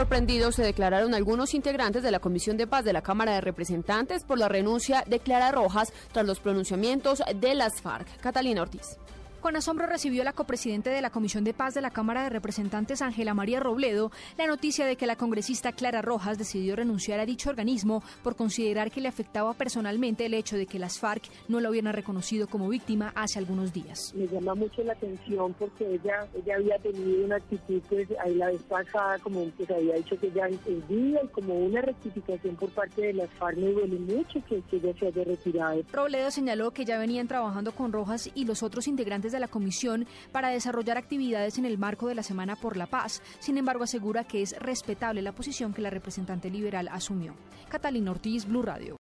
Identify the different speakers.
Speaker 1: Sorprendidos se declararon algunos integrantes de la Comisión de Paz de la Cámara de Representantes por la renuncia de Clara Rojas tras los pronunciamientos de las FARC. Catalina Ortiz.
Speaker 2: Con asombro recibió la copresidente de la Comisión de Paz de la Cámara de Representantes, Ángela María Robledo, la noticia de que la congresista Clara Rojas decidió renunciar a dicho organismo por considerar que le afectaba personalmente el hecho de que las FARC no la hubieran reconocido como víctima hace algunos días.
Speaker 3: Me llama mucho la atención porque ella, ella había tenido una actitud, pues ahí la vez pasada, como que se había dicho que ella entendía y como una rectificación por parte de las FARC me duele mucho que, que ella se haya retirado.
Speaker 2: Robledo señaló que ya venían trabajando con Rojas y los otros de la comisión para desarrollar actividades en el marco de la Semana por la Paz. Sin embargo, asegura que es respetable la posición que la representante liberal asumió. Catalina Ortiz, Blue Radio.